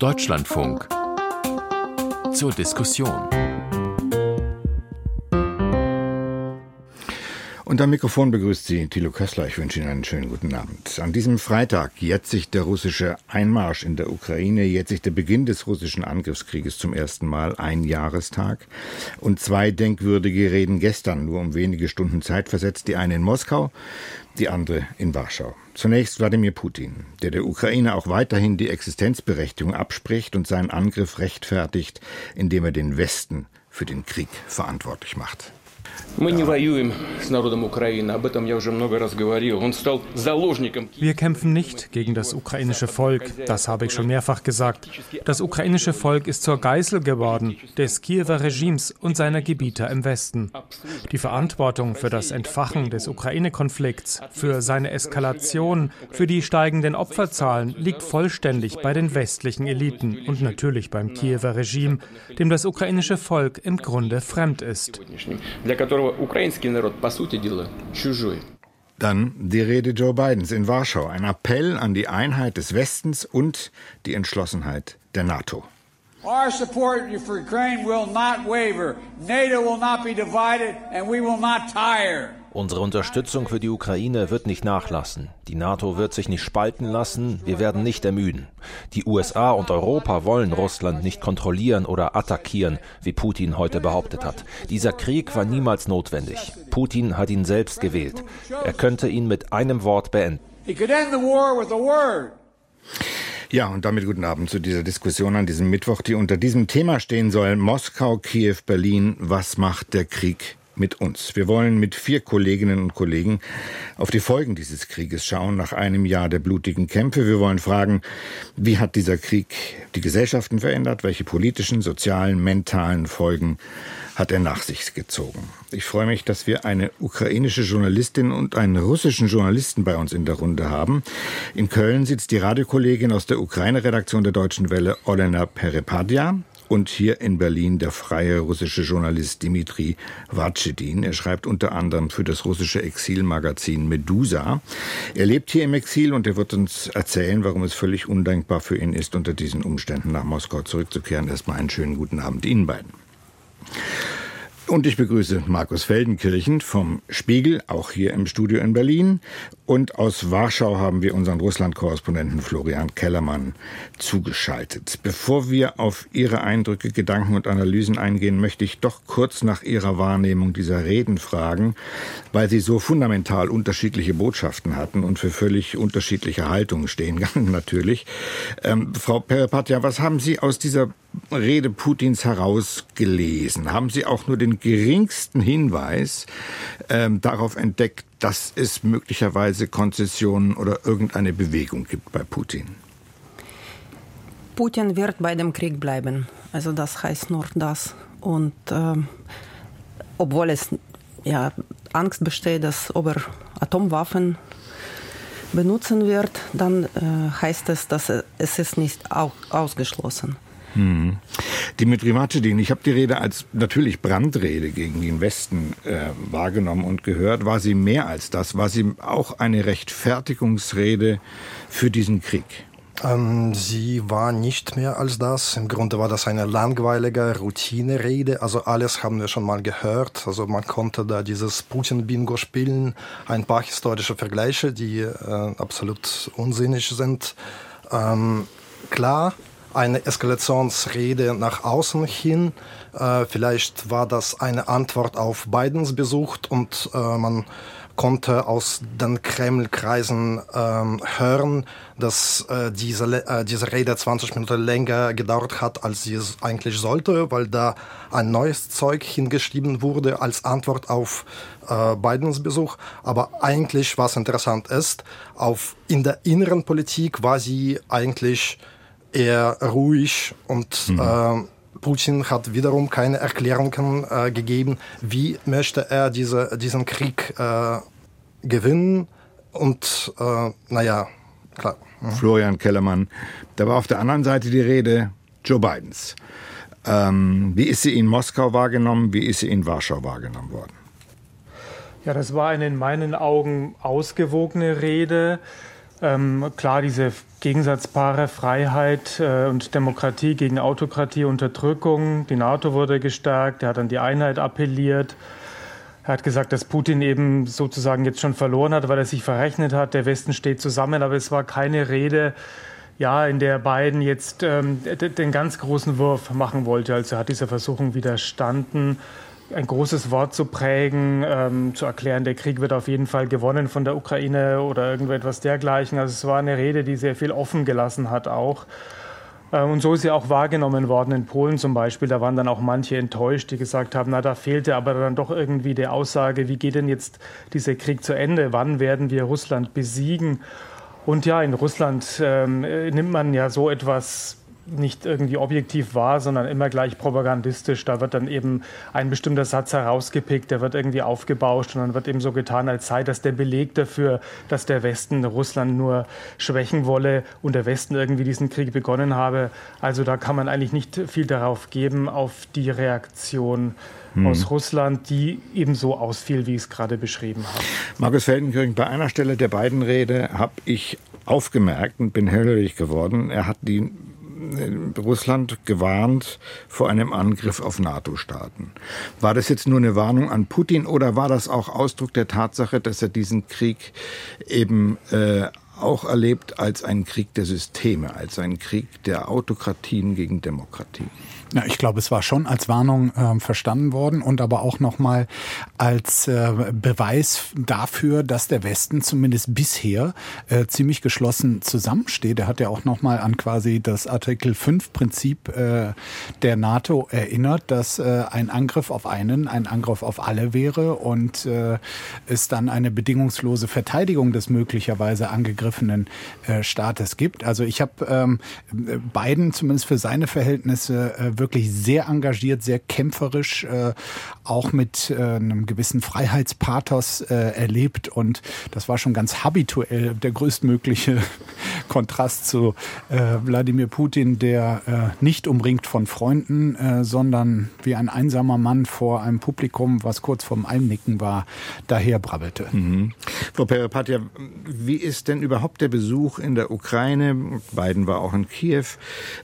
Deutschlandfunk zur Diskussion. Und Mikrofon begrüßt Sie Thilo Kössler. Ich wünsche Ihnen einen schönen guten Abend. An diesem Freitag jährt sich der russische Einmarsch in der Ukraine, jährt sich der Beginn des russischen Angriffskrieges zum ersten Mal, ein Jahrestag. Und zwei denkwürdige Reden gestern, nur um wenige Stunden Zeit versetzt, die eine in Moskau, die andere in Warschau. Zunächst Wladimir Putin, der der Ukraine auch weiterhin die Existenzberechtigung abspricht und seinen Angriff rechtfertigt, indem er den Westen für den Krieg verantwortlich macht. Wir kämpfen nicht gegen das ukrainische Volk, das habe ich schon mehrfach gesagt. Das ukrainische Volk ist zur Geißel geworden des Kiewer Regimes und seiner Gebieter im Westen. Die Verantwortung für das Entfachen des Ukraine-Konflikts, für seine Eskalation, für die steigenden Opferzahlen liegt vollständig bei den westlichen Eliten und natürlich beim Kiewer Regime, dem das ukrainische Volk im Grunde fremd ist которого украинский народ, по сути дела, чужой. Dann die Rede Joe Bidens in Warschau, ein Appell an die Einheit des Westens und die Entschlossenheit der NATO. Our support for Ukraine will not waver. NATO will not be divided and we will not tire. Unsere Unterstützung für die Ukraine wird nicht nachlassen. Die NATO wird sich nicht spalten lassen. Wir werden nicht ermüden. Die USA und Europa wollen Russland nicht kontrollieren oder attackieren, wie Putin heute behauptet hat. Dieser Krieg war niemals notwendig. Putin hat ihn selbst gewählt. Er könnte ihn mit einem Wort beenden. Ja, und damit guten Abend zu dieser Diskussion an diesem Mittwoch, die unter diesem Thema stehen soll. Moskau, Kiew, Berlin. Was macht der Krieg mit uns. Wir wollen mit vier Kolleginnen und Kollegen auf die Folgen dieses Krieges schauen, nach einem Jahr der blutigen Kämpfe. Wir wollen fragen, wie hat dieser Krieg die Gesellschaften verändert? Welche politischen, sozialen, mentalen Folgen hat er nach sich gezogen? Ich freue mich, dass wir eine ukrainische Journalistin und einen russischen Journalisten bei uns in der Runde haben. In Köln sitzt die Radiokollegin aus der Ukraine-Redaktion der Deutschen Welle, Olena Perepadia und hier in Berlin der freie russische Journalist Dimitri Vatschedin. Er schreibt unter anderem für das russische Exilmagazin Medusa. Er lebt hier im Exil und er wird uns erzählen, warum es völlig undenkbar für ihn ist, unter diesen Umständen nach Moskau zurückzukehren. Erstmal einen schönen guten Abend Ihnen beiden. Und ich begrüße Markus Feldenkirchen vom Spiegel, auch hier im Studio in Berlin. Und aus Warschau haben wir unseren Russland-Korrespondenten Florian Kellermann zugeschaltet. Bevor wir auf Ihre Eindrücke, Gedanken und Analysen eingehen, möchte ich doch kurz nach Ihrer Wahrnehmung dieser Reden fragen, weil Sie so fundamental unterschiedliche Botschaften hatten und für völlig unterschiedliche Haltungen stehen, natürlich. Ähm, Frau Perepatja, was haben Sie aus dieser Rede Putins herausgelesen? Haben Sie auch nur den geringsten Hinweis ähm, darauf entdeckt, dass es möglicherweise Konzessionen oder irgendeine Bewegung gibt bei Putin? Putin wird bei dem Krieg bleiben. Also das heißt nur das. Und ähm, obwohl es ja, Angst besteht, dass ob er Atomwaffen benutzen wird, dann äh, heißt es, dass es ist nicht ausgeschlossen ist. Hm. Dimitri Matschedin, ich habe die Rede als natürlich Brandrede gegen den Westen äh, wahrgenommen und gehört. War sie mehr als das? War sie auch eine Rechtfertigungsrede für diesen Krieg? Ähm, sie war nicht mehr als das. Im Grunde war das eine langweilige Routinerede. Also alles haben wir schon mal gehört. Also man konnte da dieses Putin-Bingo spielen, ein paar historische Vergleiche, die äh, absolut unsinnig sind. Ähm, klar, eine Eskalationsrede nach außen hin. Äh, vielleicht war das eine Antwort auf Bidens Besuch und äh, man konnte aus den Kreml-Kreisen ähm, hören, dass äh, diese, äh, diese Rede 20 Minuten länger gedauert hat, als sie es eigentlich sollte, weil da ein neues Zeug hingeschrieben wurde als Antwort auf äh, Bidens Besuch. Aber eigentlich, was interessant ist, auf, in der inneren Politik war sie eigentlich eher ruhig und mhm. äh, Putin hat wiederum keine Erklärungen äh, gegeben, wie möchte er diese, diesen Krieg äh, gewinnen. Und äh, naja, klar. Mhm. Florian Kellermann, da war auf der anderen Seite die Rede Joe Bidens. Ähm, wie ist sie in Moskau wahrgenommen? Wie ist sie in Warschau wahrgenommen worden? Ja, das war eine in meinen Augen ausgewogene Rede. Ähm, klar, diese Gegensatzpaare Freiheit äh, und Demokratie gegen Autokratie, Unterdrückung. Die NATO wurde gestärkt, er hat an die Einheit appelliert. Er hat gesagt, dass Putin eben sozusagen jetzt schon verloren hat, weil er sich verrechnet hat. Der Westen steht zusammen, aber es war keine Rede, ja, in der Biden jetzt ähm, den ganz großen Wurf machen wollte. Also er hat dieser Versuchung widerstanden ein großes Wort zu prägen, ähm, zu erklären, der Krieg wird auf jeden Fall gewonnen von der Ukraine oder irgendetwas dergleichen. Also es war eine Rede, die sehr viel offen gelassen hat auch. Ähm, und so ist sie auch wahrgenommen worden in Polen zum Beispiel. Da waren dann auch manche enttäuscht, die gesagt haben, na, da fehlte aber dann doch irgendwie die Aussage, wie geht denn jetzt dieser Krieg zu Ende? Wann werden wir Russland besiegen? Und ja, in Russland ähm, nimmt man ja so etwas nicht irgendwie objektiv wahr, sondern immer gleich propagandistisch. Da wird dann eben ein bestimmter Satz herausgepickt, der wird irgendwie aufgebauscht und dann wird eben so getan, als sei das der Beleg dafür, dass der Westen Russland nur schwächen wolle und der Westen irgendwie diesen Krieg begonnen habe. Also da kann man eigentlich nicht viel darauf geben, auf die Reaktion hm. aus Russland, die ebenso ausfiel, wie ich es gerade beschrieben habe. Markus Feldenkirchen, bei einer Stelle der beiden Rede habe ich aufgemerkt und bin hellhörig geworden. Er hat die Russland gewarnt vor einem Angriff auf NATO-Staaten. War das jetzt nur eine Warnung an Putin oder war das auch Ausdruck der Tatsache, dass er diesen Krieg eben äh, auch erlebt als einen Krieg der Systeme, als einen Krieg der Autokratien gegen Demokratie? Ja, ich glaube, es war schon als Warnung äh, verstanden worden und aber auch nochmal als äh, Beweis dafür, dass der Westen zumindest bisher äh, ziemlich geschlossen zusammensteht. Er hat ja auch nochmal an quasi das Artikel 5 Prinzip äh, der NATO erinnert, dass äh, ein Angriff auf einen ein Angriff auf alle wäre und äh, es dann eine bedingungslose Verteidigung des möglicherweise angegriffenen äh, Staates gibt. Also ich habe ähm, Biden zumindest für seine Verhältnisse äh, wirklich sehr engagiert, sehr kämpferisch, äh, auch mit äh, einem gewissen Freiheitspathos äh, erlebt. Und das war schon ganz habituell der größtmögliche Kontrast zu äh, Wladimir Putin, der äh, nicht umringt von Freunden, äh, sondern wie ein einsamer Mann vor einem Publikum, was kurz vorm Einnicken war, daher brabbelte. Mhm. Frau Perepatja, wie ist denn überhaupt der Besuch in der Ukraine? Biden war auch in Kiew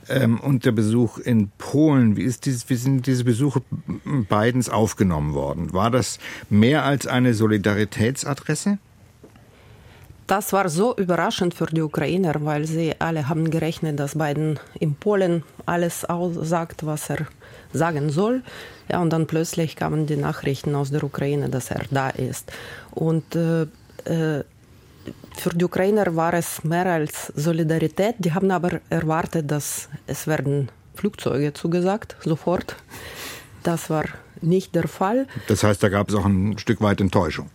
ähm, und der Besuch in Polen wie, ist dieses, wie sind diese Besuche Bidens aufgenommen worden? War das mehr als eine Solidaritätsadresse? Das war so überraschend für die Ukrainer, weil sie alle haben gerechnet, dass Biden in Polen alles aussagt, was er sagen soll. Ja, und dann plötzlich kamen die Nachrichten aus der Ukraine, dass er da ist. Und äh, äh, für die Ukrainer war es mehr als Solidarität. Die haben aber erwartet, dass es werden Flugzeuge zugesagt, sofort. Das war nicht der Fall. Das heißt, da gab es auch ein Stück weit Enttäuschung.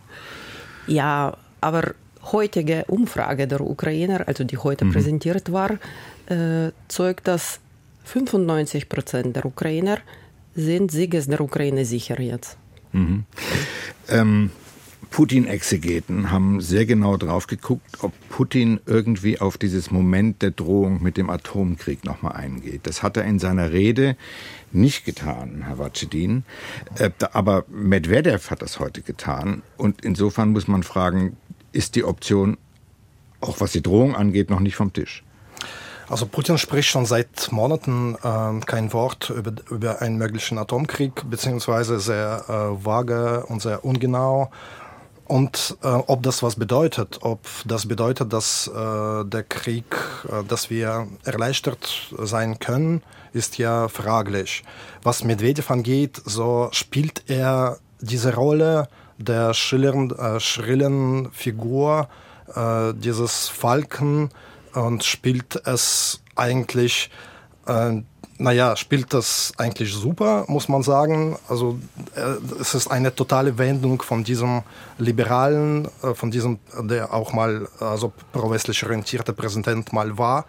Ja, aber heutige Umfrage der Ukrainer, also die heute mhm. präsentiert war, äh, zeugt, dass 95 Prozent der Ukrainer sind Sieges der Ukraine sicher jetzt. Mhm. Ähm, Putin-Exegeten haben sehr genau drauf geguckt, ob Putin irgendwie auf dieses Moment der Drohung mit dem Atomkrieg nochmal eingeht. Das hat er in seiner Rede nicht getan, Herr Watschedin. Äh, aber Medvedev hat das heute getan. Und insofern muss man fragen, ist die Option, auch was die Drohung angeht, noch nicht vom Tisch? Also Putin spricht schon seit Monaten äh, kein Wort über, über einen möglichen Atomkrieg, beziehungsweise sehr äh, vage und sehr ungenau. Und äh, ob das was bedeutet, ob das bedeutet, dass äh, der Krieg, äh, dass wir erleichtert sein können, ist ja fraglich. Was Medvedev angeht, so spielt er diese Rolle der schillernd, äh, schrillen Figur äh, dieses Falken und spielt es eigentlich äh, naja, spielt das eigentlich super, muss man sagen. Also äh, es ist eine totale Wendung von diesem liberalen, äh, von diesem, der auch mal also pro-westlich orientierte Präsident mal war,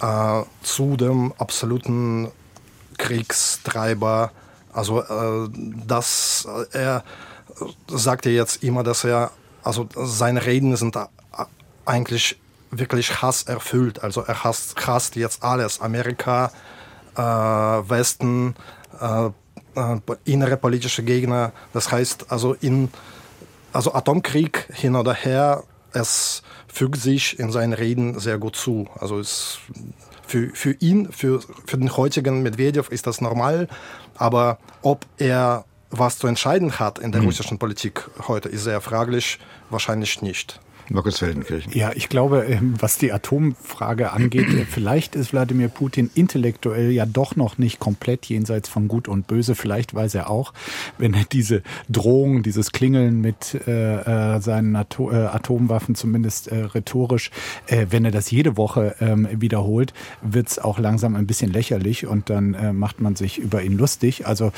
äh, zu dem absoluten Kriegstreiber. Also äh, das, äh, er sagt ja jetzt immer, dass er, also seine Reden sind eigentlich wirklich hasserfüllt. Also er hasst, hasst jetzt alles. Amerika, Westen, äh, äh, innere politische Gegner. Das heißt, also in also Atomkrieg hin oder her, es fügt sich in seinen Reden sehr gut zu. Also es, für, für ihn, für, für den heutigen Medvedev ist das normal, aber ob er was zu entscheiden hat in der mhm. russischen Politik heute, ist sehr fraglich, wahrscheinlich nicht. Markus Feldenkirchen. Ja, ich glaube, ähm, was die Atomfrage angeht, äh, vielleicht ist Wladimir Putin intellektuell ja doch noch nicht komplett jenseits von Gut und Böse. Vielleicht weiß er auch, wenn er diese Drohung, dieses Klingeln mit äh, äh seinen Atom, äh, Atomwaffen, zumindest äh, rhetorisch, äh, wenn er das jede Woche ähm, wiederholt, wird's auch langsam ein bisschen lächerlich und dann macht man sich über ihn lustig. Also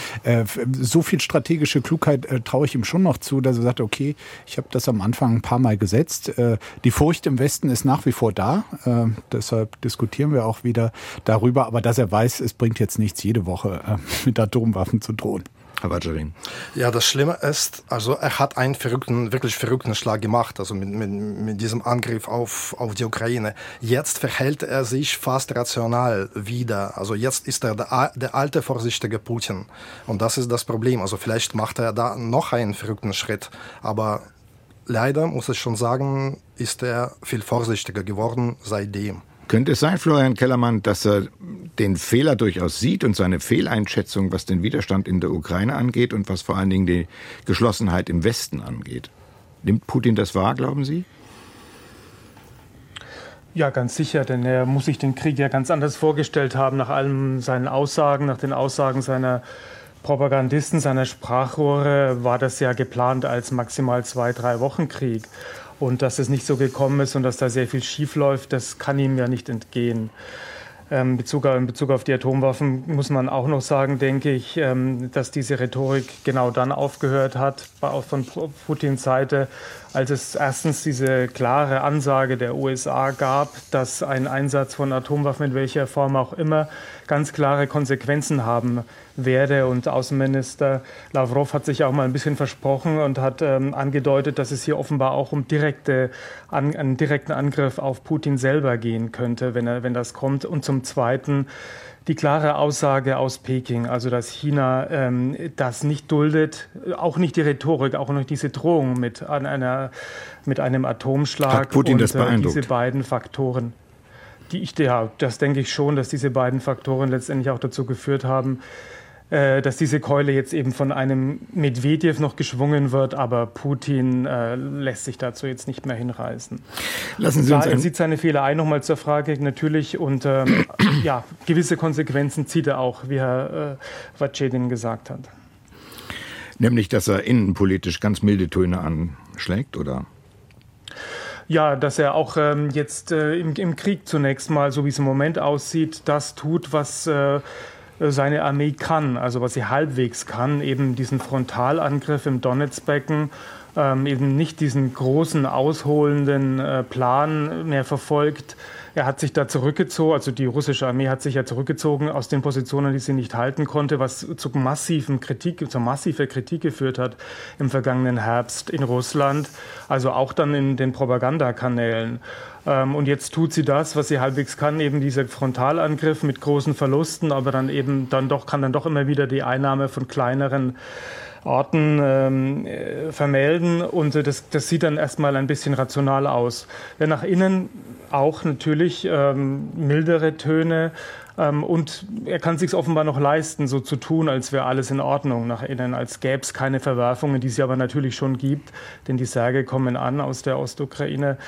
so viel strategische Klugheit traue ich ihm schon noch zu, dass er sagt, okay, ich habe das am Anfang ein paar Mal gesetzt jetzt. Äh, die Furcht im Westen ist nach wie vor da. Äh, deshalb diskutieren wir auch wieder darüber. Aber dass er weiß, es bringt jetzt nichts, jede Woche äh, mit Atomwaffen zu drohen. Herr Vajarin. Ja, das Schlimme ist, also er hat einen verrückten, wirklich verrückten Schlag gemacht, also mit, mit, mit diesem Angriff auf, auf die Ukraine. Jetzt verhält er sich fast rational wieder. Also jetzt ist er der, der alte, vorsichtige Putin. Und das ist das Problem. Also vielleicht macht er da noch einen verrückten Schritt. Aber leider, muss ich schon sagen, ist er viel vorsichtiger geworden seitdem. Könnte es sein, Florian Kellermann, dass er den Fehler durchaus sieht und seine Fehleinschätzung, was den Widerstand in der Ukraine angeht und was vor allen Dingen die Geschlossenheit im Westen angeht? Nimmt Putin das wahr, glauben Sie? Ja, ganz sicher, denn er muss sich den Krieg ja ganz anders vorgestellt haben, nach allen seinen Aussagen, nach den Aussagen seiner Propagandisten seiner Sprachrohre war das ja geplant als maximal zwei, drei Wochen Krieg. Und dass es nicht so gekommen ist und dass da sehr viel schief läuft, das kann ihm ja nicht entgehen. Ähm, Bezug, in Bezug auf die Atomwaffen muss man auch noch sagen, denke ich, ähm, dass diese Rhetorik genau dann aufgehört hat, von Putins Seite, als es erstens diese klare Ansage der USA gab, dass ein Einsatz von Atomwaffen in welcher Form auch immer ganz klare Konsequenzen haben werde. Und Außenminister Lavrov hat sich auch mal ein bisschen versprochen und hat ähm, angedeutet, dass es hier offenbar auch um direkte, an, einen direkten Angriff auf Putin selber gehen könnte, wenn, er, wenn das kommt. Und zum Zweiten die klare Aussage aus Peking, also dass China ähm, das nicht duldet, auch nicht die Rhetorik, auch nicht diese Drohung mit, an einer, mit einem Atomschlag Hat Putin und das beeindruckt? Äh, diese beiden Faktoren. Die ich, ja, das denke ich schon, dass diese beiden Faktoren letztendlich auch dazu geführt haben, äh, dass diese Keule jetzt eben von einem Medvedev noch geschwungen wird, aber Putin äh, lässt sich dazu jetzt nicht mehr hinreißen. Lassen Sie uns er sieht seine Fehler ein, nochmal zur Frage natürlich, und ähm, ja, gewisse Konsequenzen zieht er auch, wie Herr äh, Vatschedin gesagt hat. Nämlich, dass er innenpolitisch ganz milde Töne anschlägt, oder? Ja, dass er auch ähm, jetzt äh, im, im, Krieg zunächst mal, so wie es im Moment aussieht, das tut, was äh, seine Armee kann, also was sie halbwegs kann, eben diesen Frontalangriff im Donetsbecken, ähm, eben nicht diesen großen ausholenden äh, Plan mehr verfolgt. Er hat sich da zurückgezogen, also die russische Armee hat sich ja zurückgezogen aus den Positionen, die sie nicht halten konnte, was zu massiven Kritik, zu massiver Kritik geführt hat im vergangenen Herbst in Russland, also auch dann in den Propagandakanälen. Ähm, und jetzt tut sie das, was sie halbwegs kann, eben dieser Frontalangriff mit großen Verlusten, aber dann eben dann doch kann dann doch immer wieder die Einnahme von kleineren Orten ähm, äh, vermelden und äh, das, das sieht dann erstmal ein bisschen rational aus. Ja, nach innen auch natürlich ähm, mildere Töne ähm, und er kann sich offenbar noch leisten, so zu tun, als wäre alles in Ordnung nach innen, als gäbe es keine Verwerfungen, die es aber natürlich schon gibt, denn die Särge kommen an aus der Ostukraine.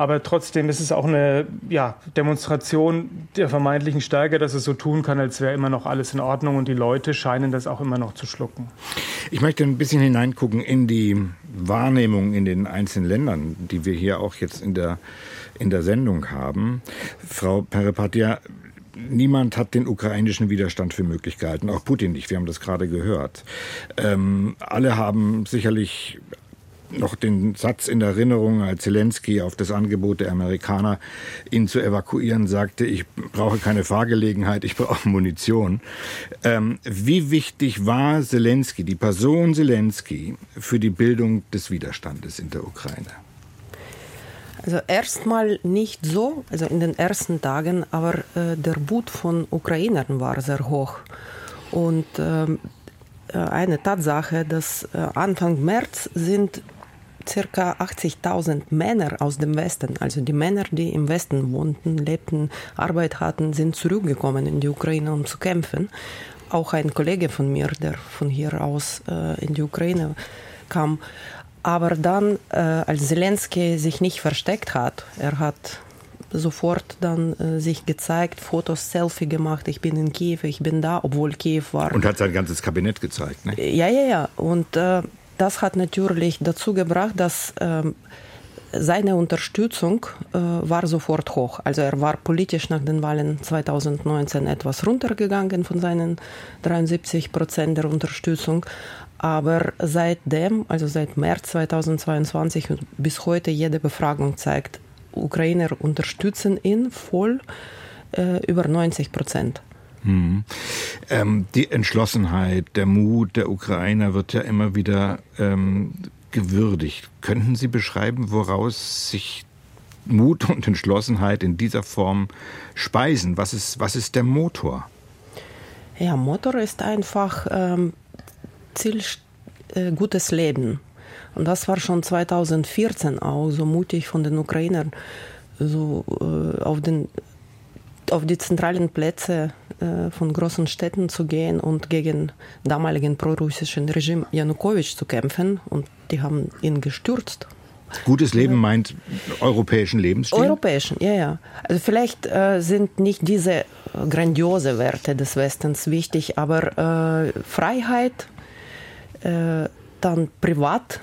Aber trotzdem ist es auch eine ja, Demonstration der vermeintlichen Stärke, dass es so tun kann, als wäre immer noch alles in Ordnung. Und die Leute scheinen das auch immer noch zu schlucken. Ich möchte ein bisschen hineingucken in die Wahrnehmung in den einzelnen Ländern, die wir hier auch jetzt in der, in der Sendung haben. Frau Perepatia, niemand hat den ukrainischen Widerstand für möglich gehalten, auch Putin nicht. Wir haben das gerade gehört. Ähm, alle haben sicherlich noch den Satz in Erinnerung, als Zelensky auf das Angebot der Amerikaner, ihn zu evakuieren, sagte, ich brauche keine Fahrgelegenheit, ich brauche Munition. Ähm, wie wichtig war Zelensky, die Person Zelensky, für die Bildung des Widerstandes in der Ukraine? Also erstmal nicht so, also in den ersten Tagen, aber äh, der Mut von Ukrainern war sehr hoch. Und ähm, äh, eine Tatsache, dass äh, Anfang März sind circa 80.000 Männer aus dem Westen, also die Männer, die im Westen wohnten, lebten, Arbeit hatten, sind zurückgekommen in die Ukraine, um zu kämpfen. Auch ein Kollege von mir, der von hier aus äh, in die Ukraine kam. Aber dann, äh, als Zelensky sich nicht versteckt hat, er hat sofort dann äh, sich gezeigt, Fotos, Selfie gemacht, ich bin in Kiew, ich bin da, obwohl Kiew war. Und hat sein ganzes Kabinett gezeigt, ne? Ja, ja, ja. Und äh, das hat natürlich dazu gebracht, dass ähm, seine Unterstützung äh, war sofort hoch. Also er war politisch nach den Wahlen 2019 etwas runtergegangen von seinen 73 Prozent der Unterstützung. Aber seitdem, also seit März 2022 und bis heute, jede Befragung zeigt, Ukrainer unterstützen ihn voll äh, über 90 Prozent. Hm. Ähm, die Entschlossenheit, der Mut der Ukrainer wird ja immer wieder ähm, gewürdigt. Könnten Sie beschreiben, woraus sich Mut und Entschlossenheit in dieser Form speisen? Was ist, was ist der Motor? Ja, Motor ist einfach ähm, Ziel, äh, gutes Leben. Und das war schon 2014 auch so mutig von den Ukrainern, so äh, auf, den, auf die zentralen Plätze äh, von großen Städten zu gehen und gegen damaligen prorussischen Regime Janukowitsch zu kämpfen. Und die haben ihn gestürzt. Gutes Leben meint europäischen Lebensstil? Europäischen, ja, ja. Also vielleicht äh, sind nicht diese grandiose Werte des Westens wichtig, aber äh, Freiheit, äh, dann privat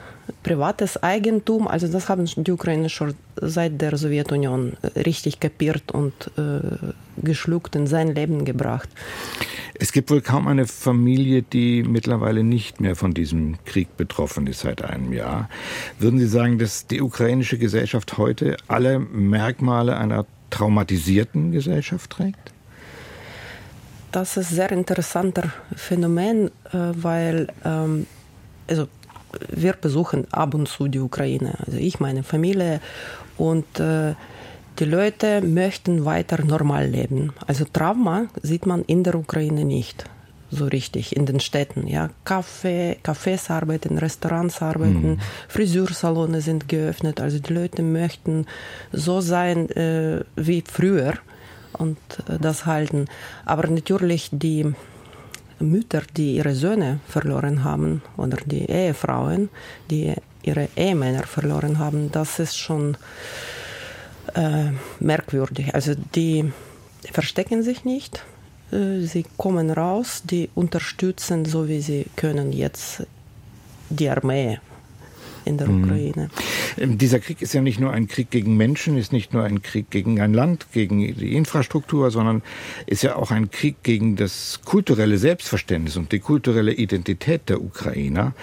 privates Eigentum, also das haben die Ukrainer schon seit der Sowjetunion richtig kapiert und äh, geschluckt in sein Leben gebracht. Es gibt wohl kaum eine Familie, die mittlerweile nicht mehr von diesem Krieg betroffen ist seit einem Jahr. Würden Sie sagen, dass die ukrainische Gesellschaft heute alle Merkmale einer traumatisierten Gesellschaft trägt? Das ist ein sehr interessanter Phänomen, äh, weil ähm, also wir besuchen ab und zu die Ukraine, also ich, meine Familie und äh, die Leute möchten weiter normal leben. Also Trauma sieht man in der Ukraine nicht so richtig in den Städten. Ja, Kaffee, Cafés arbeiten, Restaurants arbeiten, mhm. Friseursalone sind geöffnet. Also die Leute möchten so sein äh, wie früher und äh, das halten. Aber natürlich die Mütter, die ihre Söhne verloren haben oder die Ehefrauen, die ihre Ehemänner verloren haben, das ist schon äh, merkwürdig. Also die verstecken sich nicht, äh, sie kommen raus, die unterstützen so wie sie können jetzt die Armee in der mhm. Ukraine. Ähm, dieser Krieg ist ja nicht nur ein Krieg gegen Menschen, ist nicht nur ein Krieg gegen ein Land, gegen die Infrastruktur, sondern ist ja auch ein Krieg gegen das kulturelle Selbstverständnis und die kulturelle Identität der Ukrainer.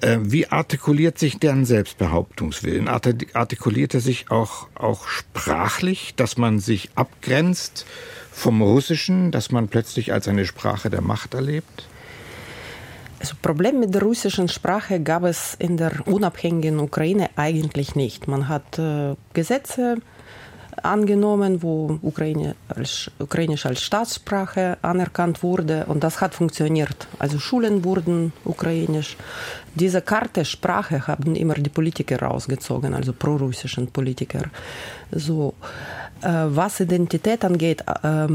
Äh, wie artikuliert sich deren Selbstbehauptungswillen? Artikuliert er sich auch, auch sprachlich, dass man sich abgrenzt vom Russischen, dass man plötzlich als eine Sprache der Macht erlebt? Also Problem mit der russischen Sprache gab es in der unabhängigen Ukraine eigentlich nicht. Man hat äh, Gesetze angenommen, wo Ukraine als, Ukrainisch als Staatssprache anerkannt wurde und das hat funktioniert. Also Schulen wurden ukrainisch. Diese Karte Sprache haben immer die Politiker rausgezogen, also prorussischen Politiker. So, äh, was Identität angeht, äh,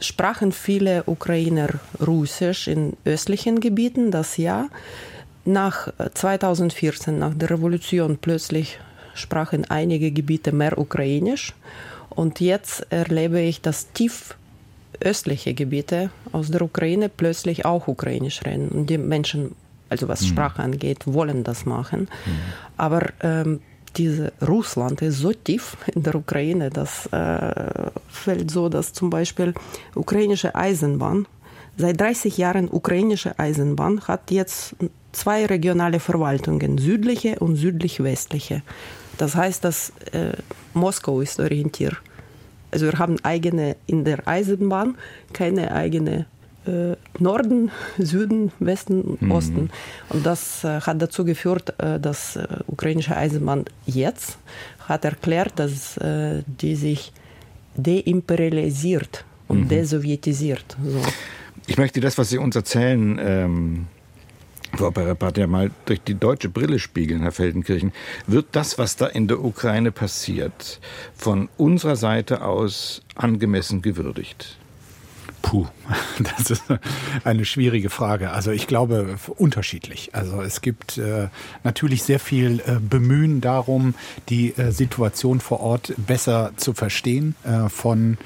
sprachen viele Ukrainer Russisch in östlichen Gebieten, das ja. Nach 2014, nach der Revolution, plötzlich sprachen einige Gebiete mehr Ukrainisch. Und jetzt erlebe ich, dass tief östliche Gebiete aus der Ukraine plötzlich auch Ukrainisch reden. Und die Menschen, also was mhm. Sprache angeht, wollen das machen. Mhm. Aber ähm, diese Russland ist so tief in der Ukraine, das äh, fällt so, dass zum Beispiel ukrainische Eisenbahn, seit 30 Jahren ukrainische Eisenbahn hat jetzt zwei regionale Verwaltungen, südliche und südlich-westliche. Das heißt, dass äh, Moskau ist orientiert. Also wir haben eigene in der Eisenbahn keine eigene äh, Norden, Süden, Westen, mhm. Osten. Und das äh, hat dazu geführt, äh, dass äh, ukrainische Eisenbahn jetzt hat erklärt, dass äh, die sich deimperialisiert und mhm. desowjetisiert. So. Ich möchte das, was Sie uns erzählen, ähm Frau Parapat ja mal durch die deutsche Brille spiegeln, Herr Feldenkirchen. Wird das, was da in der Ukraine passiert, von unserer Seite aus angemessen gewürdigt? Puh, das ist eine schwierige Frage. Also ich glaube unterschiedlich. Also es gibt äh, natürlich sehr viel äh, Bemühen darum, die äh, Situation vor Ort besser zu verstehen äh, von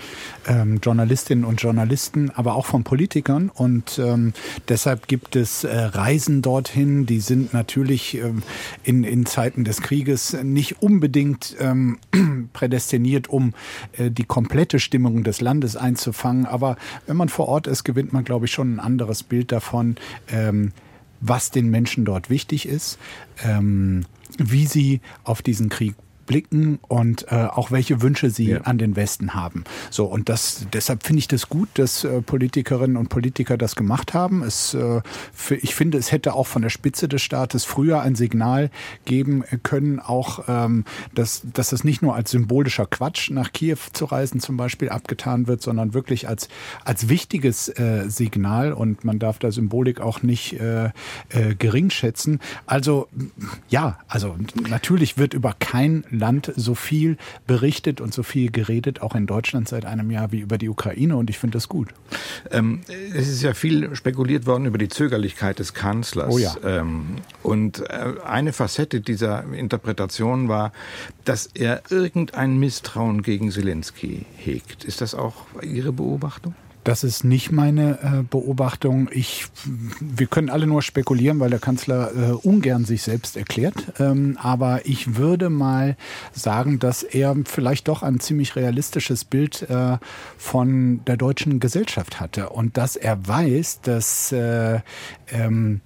ähm, Journalistinnen und Journalisten, aber auch von Politikern. Und ähm, deshalb gibt es äh, Reisen dorthin, die sind natürlich ähm, in, in Zeiten des Krieges nicht unbedingt ähm, prädestiniert, um äh, die komplette Stimmung des Landes einzufangen. Aber wenn man vor Ort ist, gewinnt man, glaube ich, schon ein anderes Bild davon, ähm, was den Menschen dort wichtig ist, ähm, wie sie auf diesen Krieg blicken und äh, auch welche Wünsche sie ja. an den Westen haben. So und das deshalb finde ich das gut, dass äh, Politikerinnen und Politiker das gemacht haben. Es, äh, für, ich finde, es hätte auch von der Spitze des Staates früher ein Signal geben können, auch ähm, dass dass es nicht nur als symbolischer Quatsch nach Kiew zu reisen zum Beispiel abgetan wird, sondern wirklich als als wichtiges äh, Signal und man darf da Symbolik auch nicht äh, äh, gering schätzen. Also ja, also natürlich wird über kein Land so viel berichtet und so viel geredet, auch in Deutschland seit einem Jahr wie über die Ukraine und ich finde das gut. Ähm, es ist ja viel spekuliert worden über die Zögerlichkeit des Kanzlers. Oh ja. Ähm, und äh, eine Facette dieser Interpretation war, dass er irgendein Misstrauen gegen Zelensky hegt. Ist das auch Ihre Beobachtung? Das ist nicht meine äh, Beobachtung. Ich, wir können alle nur spekulieren, weil der Kanzler äh, ungern sich selbst erklärt. Ähm, aber ich würde mal sagen, dass er vielleicht doch ein ziemlich realistisches Bild äh, von der deutschen Gesellschaft hatte und dass er weiß, dass äh, ähm,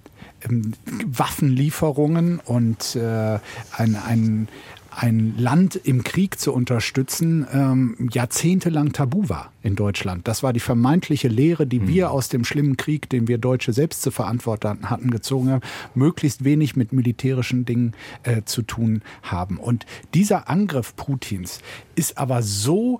Waffenlieferungen und äh, ein, ein, ein Land im Krieg zu unterstützen, ähm, jahrzehntelang tabu war in Deutschland. Das war die vermeintliche Lehre, die mhm. wir aus dem schlimmen Krieg, den wir Deutsche selbst zu verantworten hatten, gezogen haben, möglichst wenig mit militärischen Dingen äh, zu tun haben. Und dieser Angriff Putins ist aber so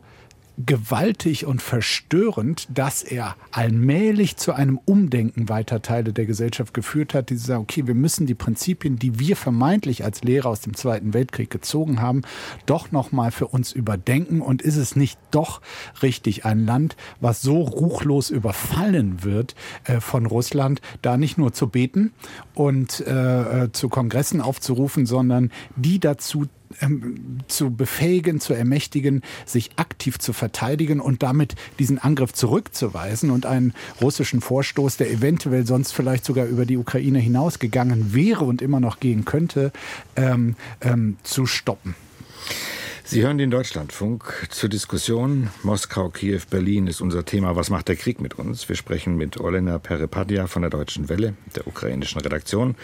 gewaltig und verstörend, dass er allmählich zu einem Umdenken weiter Teile der Gesellschaft geführt hat, die sagen, okay, wir müssen die Prinzipien, die wir vermeintlich als Lehrer aus dem Zweiten Weltkrieg gezogen haben, doch nochmal für uns überdenken. Und ist es nicht doch richtig, ein Land, was so ruchlos überfallen wird äh, von Russland, da nicht nur zu beten und äh, äh zu Kongressen aufzurufen, sondern die dazu ähm, zu befähigen, zu ermächtigen, sich aktiv zu verteidigen und damit diesen Angriff zurückzuweisen und einen russischen Vorstoß, der eventuell sonst vielleicht sogar über die Ukraine hinausgegangen wäre und immer noch gehen könnte, ähm, ähm, zu stoppen. Sie hören den Deutschlandfunk zur Diskussion. Moskau, Kiew, Berlin ist unser Thema. Was macht der Krieg mit uns? Wir sprechen mit Olena Perepadia von der Deutschen Welle, der ukrainischen Redaktion,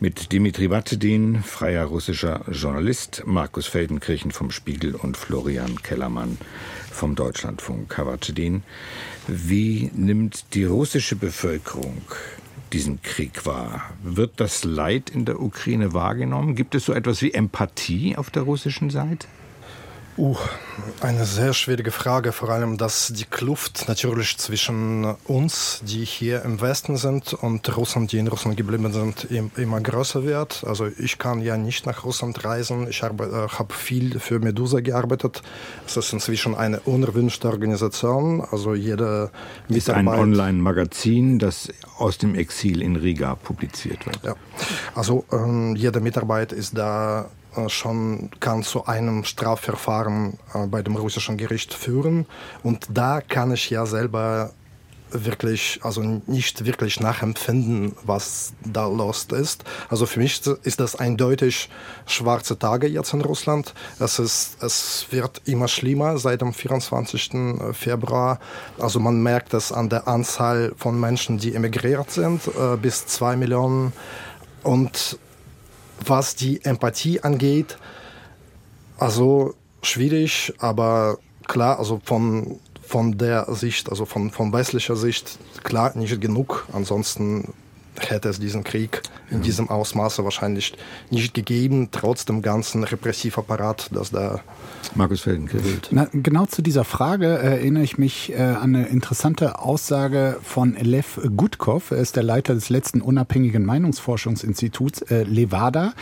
mit Dimitri Watedin, freier russischer Journalist, Markus Feldenkirchen vom Spiegel und Florian Kellermann vom Deutschlandfunk. Herr Watedin, wie nimmt die russische Bevölkerung diesen Krieg wahr? Wird das Leid in der Ukraine wahrgenommen? Gibt es so etwas wie Empathie auf der russischen Seite? Uh, eine sehr schwierige Frage, vor allem, dass die Kluft natürlich zwischen uns, die hier im Westen sind, und Russen, die in Russland geblieben sind, immer größer wird. Also ich kann ja nicht nach Russland reisen. Ich habe äh, hab viel für Medusa gearbeitet. Es ist inzwischen eine unerwünschte Organisation. Also jede ist ein Online-Magazin, das aus dem Exil in Riga publiziert wird. Ja. Also ähm, jede Mitarbeit ist da schon kann zu einem Strafverfahren äh, bei dem russischen Gericht führen. Und da kann ich ja selber wirklich, also nicht wirklich nachempfinden, was da los ist. Also für mich ist das eindeutig schwarze Tage jetzt in Russland. Es, ist, es wird immer schlimmer seit dem 24. Februar. Also man merkt es an der Anzahl von Menschen, die emigriert sind, äh, bis zwei Millionen. Und was die Empathie angeht, also schwierig, aber klar, also von, von der Sicht, also von, von westlicher Sicht, klar, nicht genug. Ansonsten hätte es diesen Krieg in diesem Ausmaße wahrscheinlich nicht gegeben, trotz dem ganzen Repressivapparat, das da Markus Feldenkirch. Genau zu dieser Frage erinnere ich mich äh, an eine interessante Aussage von Lev Gutkov. Er ist der Leiter des letzten unabhängigen Meinungsforschungsinstituts äh, Levada.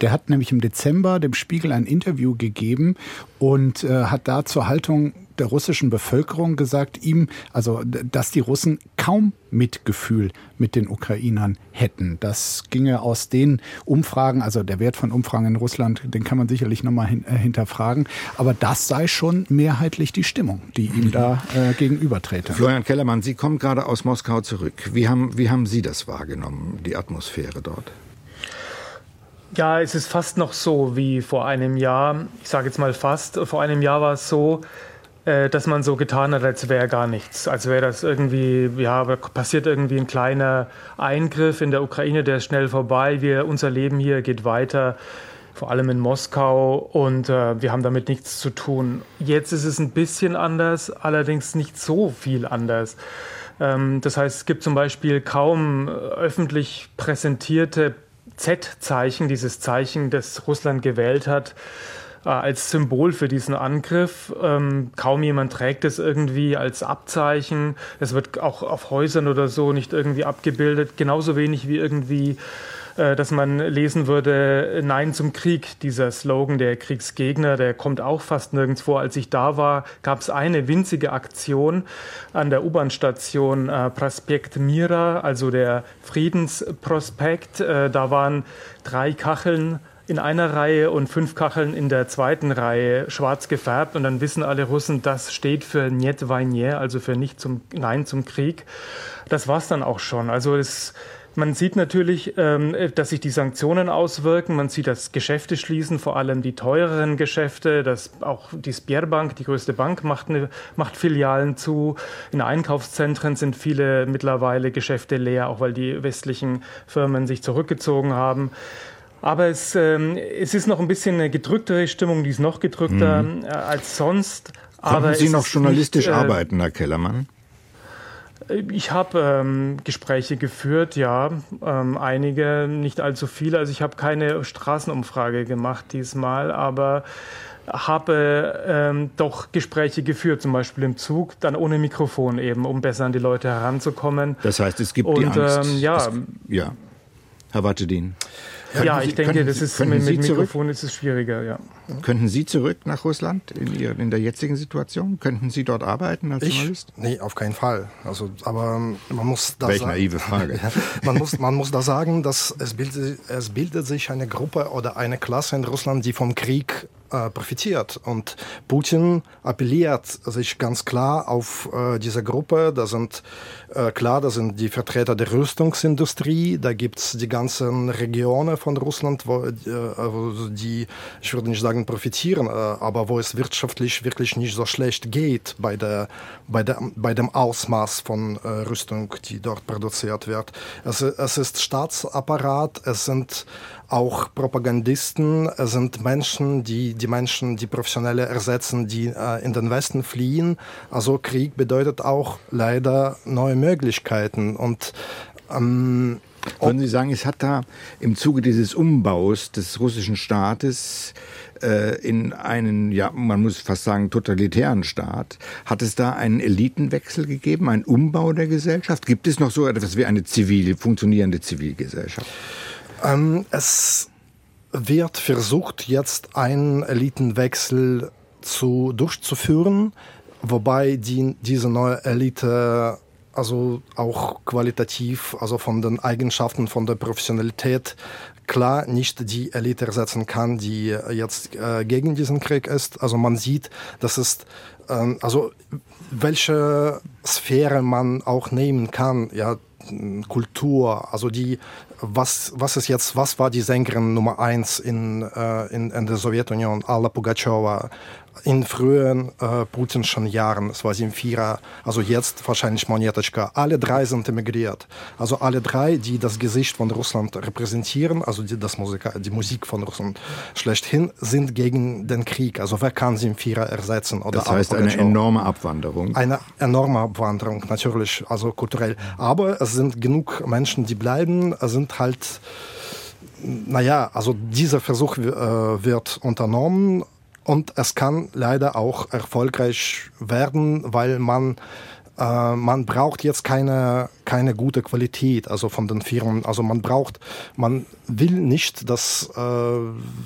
Der hat nämlich im Dezember dem Spiegel ein Interview gegeben und äh, hat da zur Haltung der russischen Bevölkerung gesagt, ihm, also dass die Russen kaum Mitgefühl mit den Ukrainern hätten. Das ginge aus den Umfragen, also der Wert von Umfragen in Russland, den kann man sicherlich nochmal hin, äh, hinterfragen. Aber das sei schon mehrheitlich die Stimmung, die ihm da äh, gegenübertrete. Florian Kellermann, Sie kommen gerade aus Moskau zurück. Wie haben, wie haben Sie das wahrgenommen, die Atmosphäre dort? Ja, es ist fast noch so wie vor einem Jahr. Ich sage jetzt mal fast. Vor einem Jahr war es so, dass man so getan hat, als wäre gar nichts. Als wäre das irgendwie, ja, passiert irgendwie ein kleiner Eingriff in der Ukraine, der ist schnell vorbei. Wir, unser Leben hier geht weiter, vor allem in Moskau, und äh, wir haben damit nichts zu tun. Jetzt ist es ein bisschen anders, allerdings nicht so viel anders. Ähm, das heißt, es gibt zum Beispiel kaum öffentlich präsentierte Z-Zeichen, dieses Zeichen, das Russland gewählt hat äh, als Symbol für diesen Angriff. Ähm, kaum jemand trägt es irgendwie als Abzeichen. Es wird auch auf Häusern oder so nicht irgendwie abgebildet. Genauso wenig wie irgendwie äh, dass man lesen würde, Nein zum Krieg, dieser Slogan der Kriegsgegner, der kommt auch fast nirgends vor. Als ich da war, gab es eine winzige Aktion an der U-Bahn-Station äh, Prospekt Mira, also der Friedensprospekt. Äh, da waren drei Kacheln in einer Reihe und fünf Kacheln in der zweiten Reihe schwarz gefärbt und dann wissen alle Russen, das steht für Niet Vajne, also für nicht zum Nein zum Krieg. Das war's dann auch schon. Also es man sieht natürlich, ähm, dass sich die Sanktionen auswirken. Man sieht, dass Geschäfte schließen, vor allem die teureren Geschäfte. Dass auch die Sperrbank, die größte Bank, macht, eine, macht Filialen zu. In Einkaufszentren sind viele mittlerweile Geschäfte leer, auch weil die westlichen Firmen sich zurückgezogen haben. Aber es, ähm, es ist noch ein bisschen eine gedrücktere Stimmung, die ist noch gedrückter mhm. äh, als sonst. Konnten aber Sie noch journalistisch nicht, äh, arbeiten, Herr Kellermann? Ich habe ähm, Gespräche geführt, ja, ähm, einige, nicht allzu viele. Also ich habe keine Straßenumfrage gemacht diesmal, aber habe ähm, doch Gespräche geführt, zum Beispiel im Zug, dann ohne Mikrofon eben, um besser an die Leute heranzukommen. Das heißt, es gibt Und, die Angst. Ähm, ja, es, ja, Herr Wattedin. Ja, ich denke, das ist mit, mit Mikrofon ist es schwieriger, ja. Könnten Sie zurück nach Russland in, Ihr, in der jetzigen Situation? Könnten Sie dort arbeiten als ich? Journalist? Nee, auf keinen Fall. Also, aber ähm, man muss da Welch naive Frage. man, muss, man muss da sagen, dass es bildet, es bildet sich eine Gruppe oder eine Klasse in Russland, die vom Krieg äh, profitiert. Und Putin appelliert sich ganz klar auf äh, diese Gruppe. Da sind äh, klar, da sind die Vertreter der Rüstungsindustrie, da gibt's die ganzen Regionen von Russland, wo, äh, die, ich würde nicht sagen profitieren, äh, aber wo es wirtschaftlich wirklich nicht so schlecht geht bei, der, bei, der, bei dem Ausmaß von äh, Rüstung, die dort produziert wird. Es, es ist Staatsapparat, es sind auch Propagandisten es sind Menschen, die die Menschen, die Professionelle ersetzen, die äh, in den Westen fliehen. Also Krieg bedeutet auch leider neue Möglichkeiten und ähm, würden Sie sagen, es hat da im Zuge dieses Umbaus des russischen Staates in einen, ja, man muss fast sagen, totalitären Staat, hat es da einen Elitenwechsel gegeben, einen Umbau der Gesellschaft? Gibt es noch so etwas wie eine zivil, funktionierende Zivilgesellschaft? Ähm, es wird versucht, jetzt einen Elitenwechsel zu, durchzuführen, wobei die, diese neue Elite also auch qualitativ, also von den Eigenschaften, von der Professionalität klar nicht die Elite ersetzen kann, die jetzt äh, gegen diesen Krieg ist. Also man sieht, das ist ähm, also welche Sphäre man auch nehmen kann, ja, Kultur, also die, was, was ist jetzt, was war die Sängerin Nummer eins in, äh, in, in der Sowjetunion, Alla Pugachewa, in frühen äh, putinschen Jahren, es war im Vierer, also jetzt wahrscheinlich Monetechka, alle drei sind emigriert. Also alle drei, die das Gesicht von Russland repräsentieren, also die, das Musik, die Musik von Russland schlechthin, sind gegen den Krieg. Also wer kann sie im Vierer ersetzen? Oder das heißt eine enorme Abwanderung. Eine enorme Abwanderung, natürlich, also kulturell. Aber es sind genug Menschen, die bleiben, es sind halt naja, also dieser Versuch äh, wird unternommen und es kann leider auch erfolgreich werden, weil man äh, man braucht jetzt keine, keine gute Qualität, also von den Firmen. Also man braucht, man will nicht, dass äh,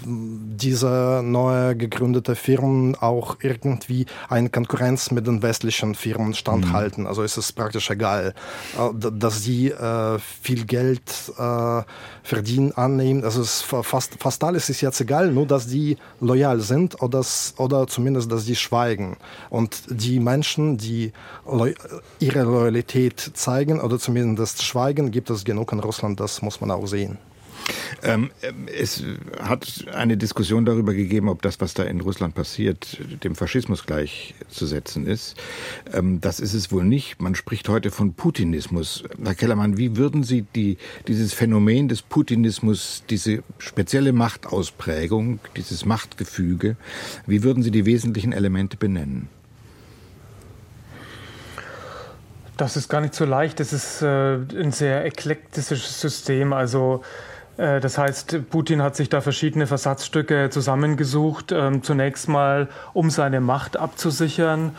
diese neu gegründete Firmen auch irgendwie eine Konkurrenz mit den westlichen Firmen standhalten. Mhm. Also ist es praktisch egal, äh, dass sie äh, viel Geld äh, verdienen, annehmen. Also es fast, fast alles ist jetzt egal, nur dass die loyal sind oder, oder zumindest, dass die schweigen. Und die Menschen, die ihre Loyalität zeigen oder zumindest schweigen, gibt es genug in Russland, das muss man auch sehen. Ähm, es hat eine Diskussion darüber gegeben, ob das, was da in Russland passiert, dem Faschismus gleichzusetzen ist. Ähm, das ist es wohl nicht. Man spricht heute von Putinismus. Herr Kellermann, wie würden Sie die, dieses Phänomen des Putinismus, diese spezielle Machtausprägung, dieses Machtgefüge, wie würden Sie die wesentlichen Elemente benennen? Das ist gar nicht so leicht. Das ist äh, ein sehr eklektisches System. Also äh, das heißt, Putin hat sich da verschiedene Versatzstücke zusammengesucht, ähm, zunächst mal, um seine Macht abzusichern.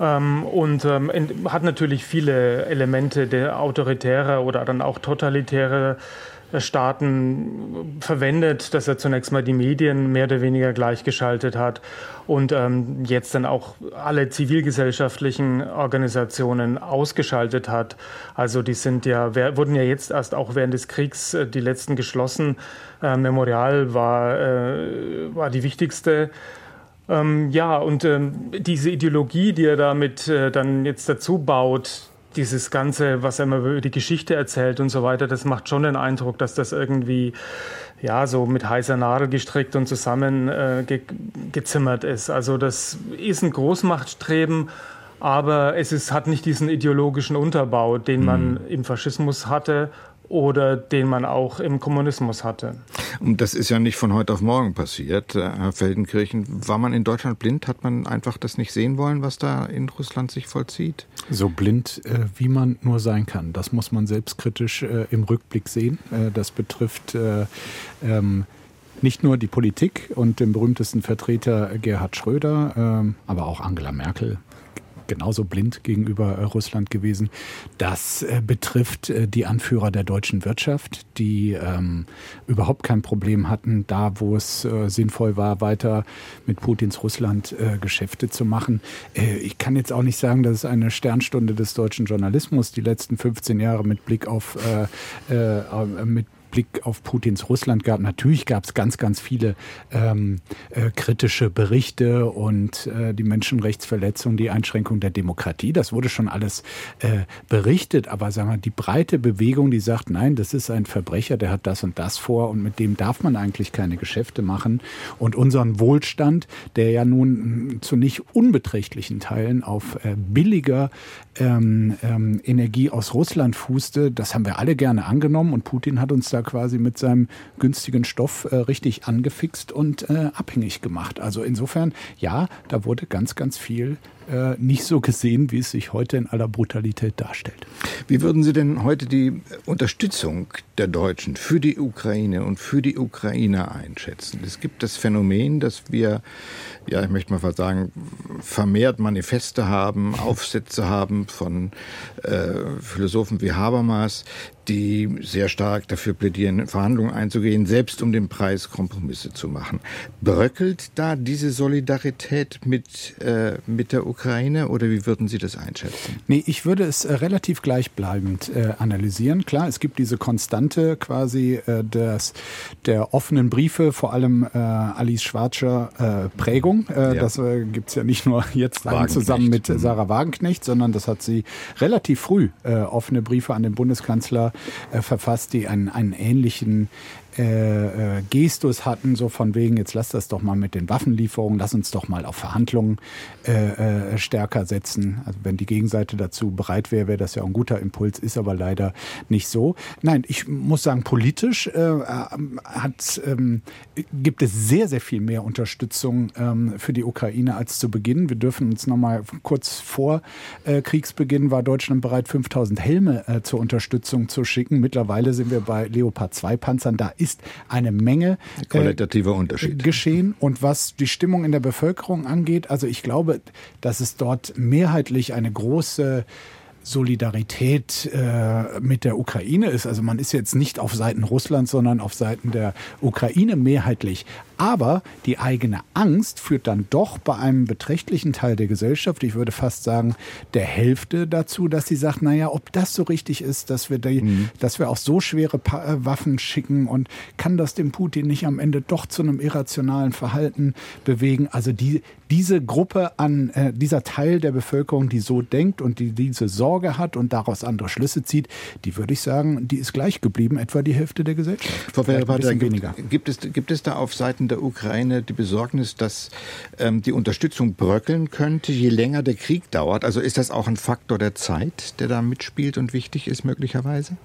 Ähm, und ähm, hat natürlich viele Elemente der autoritäre oder dann auch totalitäre Staaten verwendet, dass er zunächst mal die Medien mehr oder weniger gleichgeschaltet hat und ähm, jetzt dann auch alle zivilgesellschaftlichen Organisationen ausgeschaltet hat. Also die sind ja, wurden ja jetzt erst auch während des Kriegs äh, die letzten geschlossen. Äh, Memorial war, äh, war die wichtigste. Ähm, ja, und ähm, diese Ideologie, die er damit äh, dann jetzt dazu baut, dieses Ganze, was er immer über die Geschichte erzählt und so weiter, das macht schon den Eindruck, dass das irgendwie ja so mit heißer Nadel gestrickt und zusammen äh, ge gezimmert ist. Also das ist ein Großmachtstreben, aber es ist, hat nicht diesen ideologischen Unterbau, den man mhm. im Faschismus hatte oder den man auch im Kommunismus hatte. Und das ist ja nicht von heute auf morgen passiert, äh, Herr Feldenkirchen. War man in Deutschland blind? Hat man einfach das nicht sehen wollen, was da in Russland sich vollzieht? So blind, äh, wie man nur sein kann. Das muss man selbstkritisch äh, im Rückblick sehen. das betrifft ähm, nicht nur die Politik und den berühmtesten Vertreter Gerhard Schröder, ähm, aber auch Angela Merkel, genauso blind gegenüber äh, Russland gewesen. Das äh, betrifft äh, die Anführer der deutschen Wirtschaft, die ähm, überhaupt kein Problem hatten, da wo es äh, sinnvoll war, weiter mit Putins Russland äh, Geschäfte zu machen. Äh, ich kann jetzt auch nicht sagen, dass es eine Sternstunde des deutschen Journalismus die letzten 15 Jahre mit Blick auf mit Blick auf Putins Russland gab. Natürlich gab es ganz, ganz viele ähm, äh, kritische Berichte und äh, die Menschenrechtsverletzung, die Einschränkung der Demokratie. Das wurde schon alles äh, berichtet. Aber sagen wir, die breite Bewegung, die sagt, nein, das ist ein Verbrecher, der hat das und das vor und mit dem darf man eigentlich keine Geschäfte machen. Und unseren Wohlstand, der ja nun zu nicht unbeträchtlichen Teilen auf äh, billiger ähm, ähm, Energie aus Russland fußte, das haben wir alle gerne angenommen und Putin hat uns da quasi mit seinem günstigen Stoff äh, richtig angefixt und äh, abhängig gemacht. Also insofern, ja, da wurde ganz, ganz viel äh, nicht so gesehen, wie es sich heute in aller Brutalität darstellt. Wie würden Sie denn heute die Unterstützung der Deutschen für die Ukraine und für die Ukrainer einschätzen? Es gibt das Phänomen, dass wir, ja, ich möchte mal sagen, vermehrt Manifeste haben, Aufsätze haben von äh, Philosophen wie Habermas, die sehr stark dafür plädieren, Verhandlungen einzugehen, selbst um den Preis Kompromisse zu machen. Bröckelt da diese Solidarität mit, äh, mit der Ukraine oder wie würden Sie das einschätzen? Nee, ich würde es äh, relativ gleichbleibend äh, analysieren. Klar, es gibt diese Konstante quasi äh, des, der offenen Briefe, vor allem äh, Alice Schwarzer äh, Prägung. Ja. Das gibt es ja nicht nur jetzt zusammen mit mhm. Sarah Wagenknecht, sondern das hat sie relativ früh offene Briefe an den Bundeskanzler äh, verfasst, die einen, einen ähnlichen äh, Gestus hatten, so von wegen, jetzt lass das doch mal mit den Waffenlieferungen, lass uns doch mal auf Verhandlungen äh, äh, stärker setzen. Also wenn die Gegenseite dazu bereit wäre, wäre das ja auch ein guter Impuls, ist aber leider nicht so. Nein, ich muss sagen, politisch äh, hat, ähm, gibt es sehr, sehr viel mehr Unterstützung ähm, für die Ukraine als zu Beginn. Wir dürfen uns nochmal kurz vor äh, Kriegsbeginn war Deutschland bereit, 5000 Helme äh, zur Unterstützung zu schicken. Mittlerweile sind wir bei Leopard 2 Panzern. Da ist eine Menge qualitativer Unterschied geschehen. Und was die Stimmung in der Bevölkerung angeht, also ich glaube, dass es dort mehrheitlich eine große Solidarität äh, mit der Ukraine ist. Also man ist jetzt nicht auf Seiten Russlands, sondern auf Seiten der Ukraine mehrheitlich. Aber die eigene Angst führt dann doch bei einem beträchtlichen Teil der Gesellschaft, ich würde fast sagen der Hälfte dazu, dass sie sagt, naja, ob das so richtig ist, dass wir, die, mhm. dass wir auch so schwere pa äh, Waffen schicken und kann das dem Putin nicht am Ende doch zu einem irrationalen Verhalten bewegen. Also die, diese Gruppe an, äh, dieser Teil der Bevölkerung, die so denkt und die diese Sorge hat und daraus andere Schlüsse zieht, die würde ich sagen, die ist gleich geblieben, etwa die Hälfte der Gesellschaft. Frau Ferreira, gibt, gibt, es, gibt es da auf Seiten der Ukraine die Besorgnis, dass ähm, die Unterstützung bröckeln könnte, je länger der Krieg dauert? Also ist das auch ein Faktor der Zeit, der da mitspielt und wichtig ist möglicherweise?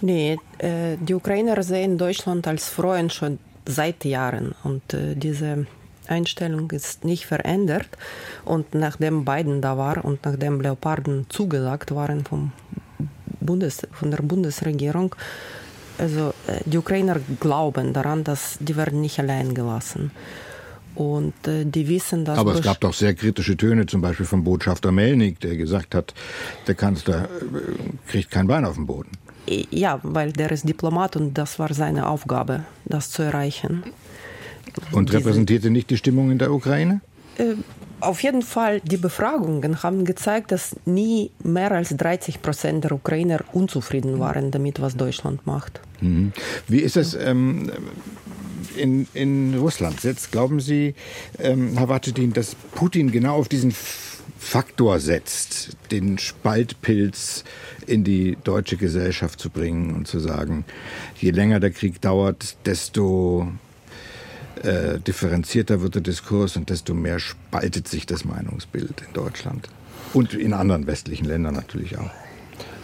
Nee, äh, die Ukrainer sehen Deutschland als Freund schon seit Jahren und äh, diese Einstellung ist nicht verändert. Und nachdem Biden da war und nachdem Leoparden zugesagt waren vom Bundes, von der Bundesregierung, also äh, die Ukrainer glauben daran, dass die werden nicht allein gelassen. Und äh, die wissen, dass. Aber es gab doch sehr kritische Töne, zum Beispiel vom Botschafter Melnik, der gesagt hat, der Kanzler äh, kriegt kein Bein auf den Boden. Ja, weil der ist Diplomat und das war seine Aufgabe, das zu erreichen. Und repräsentierte nicht die Stimmung in der Ukraine? Auf jeden Fall, die Befragungen haben gezeigt, dass nie mehr als 30 Prozent der Ukrainer unzufrieden waren damit, was Deutschland macht. Mhm. Wie ist es ähm, in, in Russland jetzt? Glauben Sie, ähm, Herr Watschedin, dass Putin genau auf diesen Faktor setzt, den Spaltpilz in die deutsche Gesellschaft zu bringen und zu sagen, je länger der Krieg dauert, desto äh, differenzierter wird der Diskurs und desto mehr spaltet sich das Meinungsbild in Deutschland. Und in anderen westlichen Ländern natürlich auch.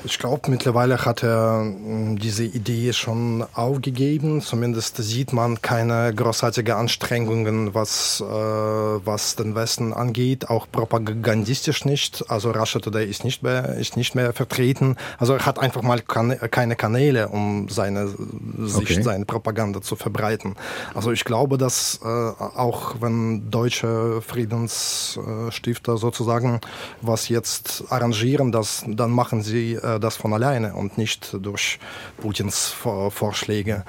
Ich glaube, mittlerweile hat er hm, diese Idee schon aufgegeben. Zumindest sieht man keine großartigen Anstrengungen, was, äh, was den Westen angeht, auch propagandistisch nicht. Also Russia Today ist nicht mehr, ist nicht mehr vertreten. Also er hat einfach mal keine Kanäle, um seine Sicht, okay. seine Propaganda zu verbreiten. Also ich glaube, dass äh, auch wenn deutsche Friedensstifter sozusagen was jetzt arrangieren, das, dann machen sie äh, das von alleine und nicht durch Putins Vorschläge.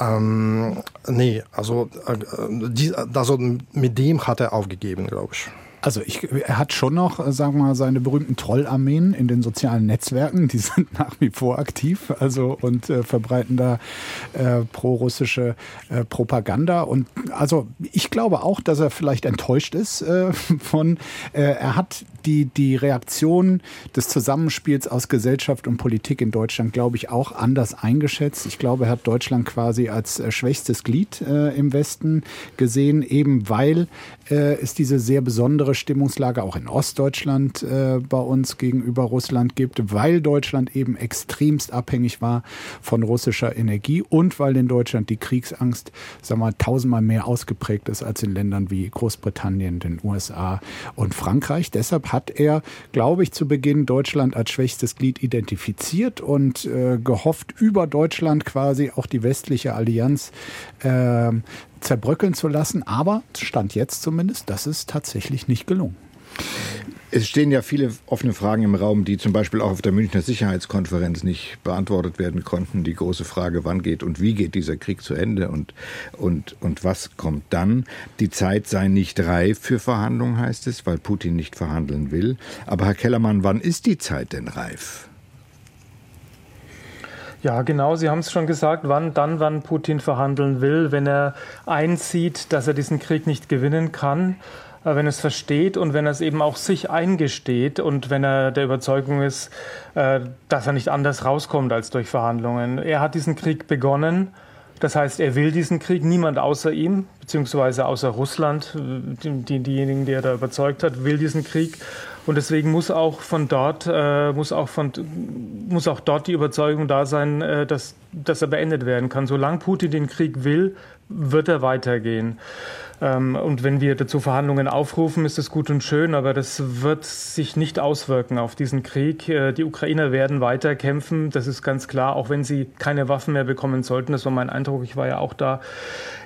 Ähm, nee, also, äh, die, also mit dem hat er aufgegeben, glaube ich. Also ich, er hat schon noch, äh, sagen wir mal, seine berühmten Trollarmeen in den sozialen Netzwerken, die sind nach wie vor aktiv, also und äh, verbreiten da äh, pro-russische äh, Propaganda. Und also ich glaube auch, dass er vielleicht enttäuscht ist äh, von, äh, er hat die, die Reaktion des Zusammenspiels aus Gesellschaft und Politik in Deutschland, glaube ich, auch anders eingeschätzt. Ich glaube, er hat Deutschland quasi als schwächstes Glied im Westen gesehen, eben weil es diese sehr besondere Stimmungslage auch in Ostdeutschland äh, bei uns gegenüber Russland gibt, weil Deutschland eben extremst abhängig war von russischer Energie und weil in Deutschland die Kriegsangst, sagen wir mal, tausendmal mehr ausgeprägt ist als in Ländern wie Großbritannien, den USA und Frankreich. Deshalb hat er, glaube ich, zu Beginn Deutschland als schwächstes Glied identifiziert und äh, gehofft, über Deutschland quasi auch die westliche Allianz äh, zerbröckeln zu lassen. Aber Stand jetzt zumindest, das ist tatsächlich nicht gelungen. Es stehen ja viele offene Fragen im Raum, die zum Beispiel auch auf der Münchner Sicherheitskonferenz nicht beantwortet werden konnten. Die große Frage, wann geht und wie geht dieser Krieg zu Ende und, und, und was kommt dann? Die Zeit sei nicht reif für Verhandlungen, heißt es, weil Putin nicht verhandeln will. Aber Herr Kellermann, wann ist die Zeit denn reif? Ja, genau, Sie haben es schon gesagt, wann dann, wann Putin verhandeln will, wenn er einsieht, dass er diesen Krieg nicht gewinnen kann, äh, wenn es versteht und wenn er es eben auch sich eingesteht und wenn er der Überzeugung ist, äh, dass er nicht anders rauskommt als durch Verhandlungen. Er hat diesen Krieg begonnen Das heißt, er will diesen Krieg, niemand außer ihm, beziehungsweise außer Russland, die, diejenigen, die er da überzeugt hat, will diesen Krieg. Und deswegen muss auch von dort, äh, muss auch von, muss auch dort die Überzeugung da sein, äh, dass, dass er beendet werden kann. Solange Putin den Krieg will, wird er weitergehen. Ähm, und wenn wir dazu Verhandlungen aufrufen, ist das gut und schön, aber das wird sich nicht auswirken auf diesen Krieg. Äh, die Ukrainer werden weiter kämpfen, das ist ganz klar, auch wenn sie keine Waffen mehr bekommen sollten. Das war mein Eindruck, ich war ja auch da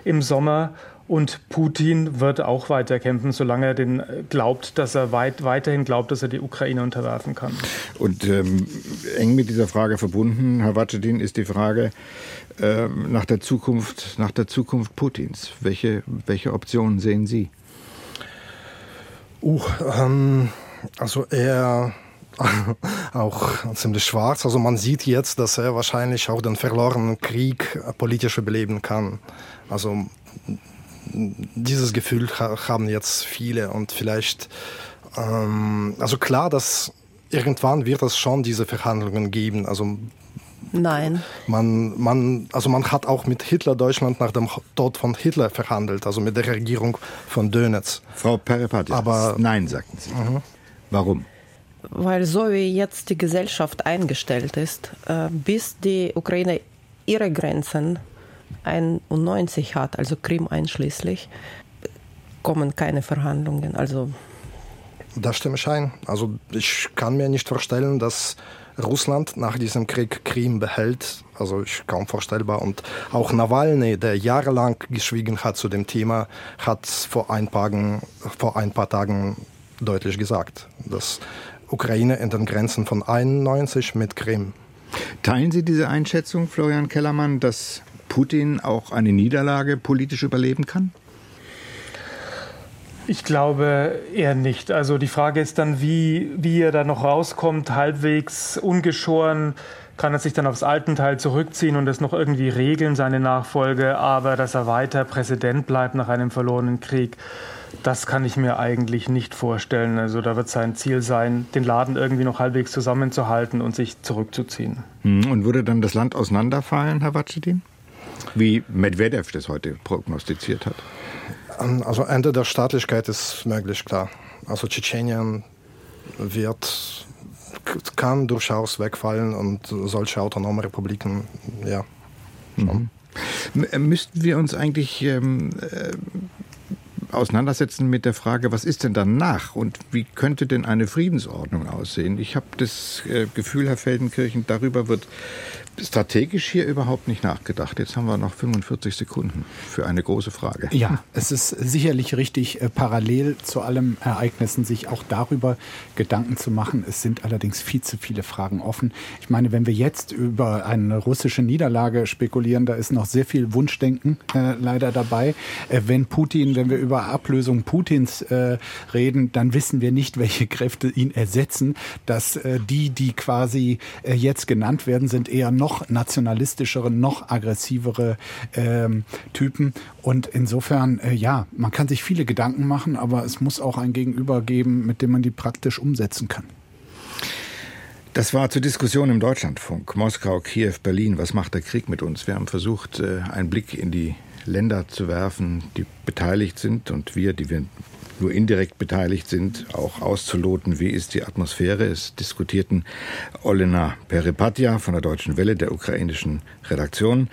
im Sommer. Und Putin wird auch weiter kämpfen, solange er den äh, glaubt, dass er weit, weiterhin glaubt, dass er die Ukraine unterwerfen kann. Und ähm, eng mit dieser Frage verbunden, Herr Watschedin, ist die Frage äh, nach der Zukunft, nach der Zukunft Putins. Welche, welche Optionen sehen Sie? Uh, ähm, also er auch ziemlich schwarz. Also man sieht jetzt, dass er wahrscheinlich auch den verlorenen Krieg politisch überleben kann. Also dieses Gefühl haben jetzt viele und vielleicht, ähm, also klar, dass irgendwann wird es schon diese Verhandlungen geben. Also Nein. Man, man, also man hat auch mit Hitler Deutschland nach dem Tod von Hitler verhandelt, also mit der Regierung von Dönitz. Frau Peripatia, aber nein, sagten Sie. Mhm. Warum? Weil so wie jetzt die Gesellschaft eingestellt ist, äh, bis die Ukraine ihre Grenzen 91 hat, also Krim einschließlich, kommen keine Verhandlungen. Also das stimme ich ein. Also ich kann mir nicht vorstellen, dass Russland nach diesem Krieg Krim behält. Also ich kaum vorstellbar. Und auch Nawalny, der jahrelang geschwiegen hat zu dem Thema, hat vor ein paar, vor ein paar Tagen deutlich gesagt, dass Ukraine in den Grenzen von 91 mit Krim. Teilen Sie diese Einschätzung, Florian Kellermann, dass Putin auch eine Niederlage politisch überleben kann? Ich glaube eher nicht. Also die Frage ist dann, wie, wie er da noch rauskommt, halbwegs ungeschoren. Kann er sich dann aufs Altenteil zurückziehen und das noch irgendwie regeln, seine Nachfolge, aber dass er weiter Präsident bleibt nach einem verlorenen Krieg, das kann ich mir eigentlich nicht vorstellen. Also da wird sein Ziel sein, den Laden irgendwie noch halbwegs zusammenzuhalten und sich zurückzuziehen. Hm, und würde dann das Land auseinanderfallen, Herr Watschedin? Wie Medvedev das heute prognostiziert hat? Ähm, also Ende der Staatlichkeit ist möglich, klar. Also Tschetschenien wird, kann durchaus wegfallen und solche autonome Republiken, ja. Mhm. Müssten wir uns eigentlich ähm, äh, auseinandersetzen mit der Frage, was ist denn danach und wie könnte denn eine Friedensordnung aussehen? Ich habe das äh, Gefühl, Herr Feldenkirchen, darüber wird strategisch hier überhaupt nicht nachgedacht. Jetzt haben wir noch 45 Sekunden für eine große Frage. Ja, es ist sicherlich richtig, äh, parallel zu allen Ereignissen sich auch darüber Gedanken zu machen. Es sind allerdings viel zu viele Fragen offen. Ich meine, wenn wir jetzt über eine russische Niederlage spekulieren, da ist noch sehr viel Wunschdenken äh, leider dabei. Äh, wenn Putin, wenn wir über Ablösung Putins äh, reden, dann wissen wir nicht, welche Kräfte ihn ersetzen. Dass äh, die, die quasi äh, jetzt genannt werden, sind eher noch nationalistischere, noch aggressivere ähm, Typen. Und insofern, äh, ja, man kann sich viele Gedanken machen, aber es muss auch ein Gegenüber geben, mit dem man die praktisch umsetzen kann. Das war zur Diskussion im Deutschlandfunk. Moskau, Kiew, Berlin. Was macht der Krieg mit uns? Wir haben versucht, äh, einen Blick in die Länder zu werfen, die beteiligt sind und wir, die wir nur indirekt beteiligt sind, auch auszuloten, wie ist die Atmosphäre. Es diskutierten Olena Peripatia von der Deutschen Welle, der ukrainischen Redaktion,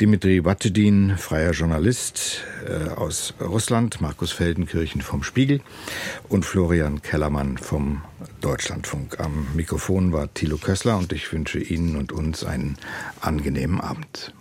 Dimitri Watedin, freier Journalist äh, aus Russland, Markus Feldenkirchen vom Spiegel und Florian Kellermann vom Deutschlandfunk. Am Mikrofon war Thilo Kössler und ich wünsche Ihnen und uns einen angenehmen Abend.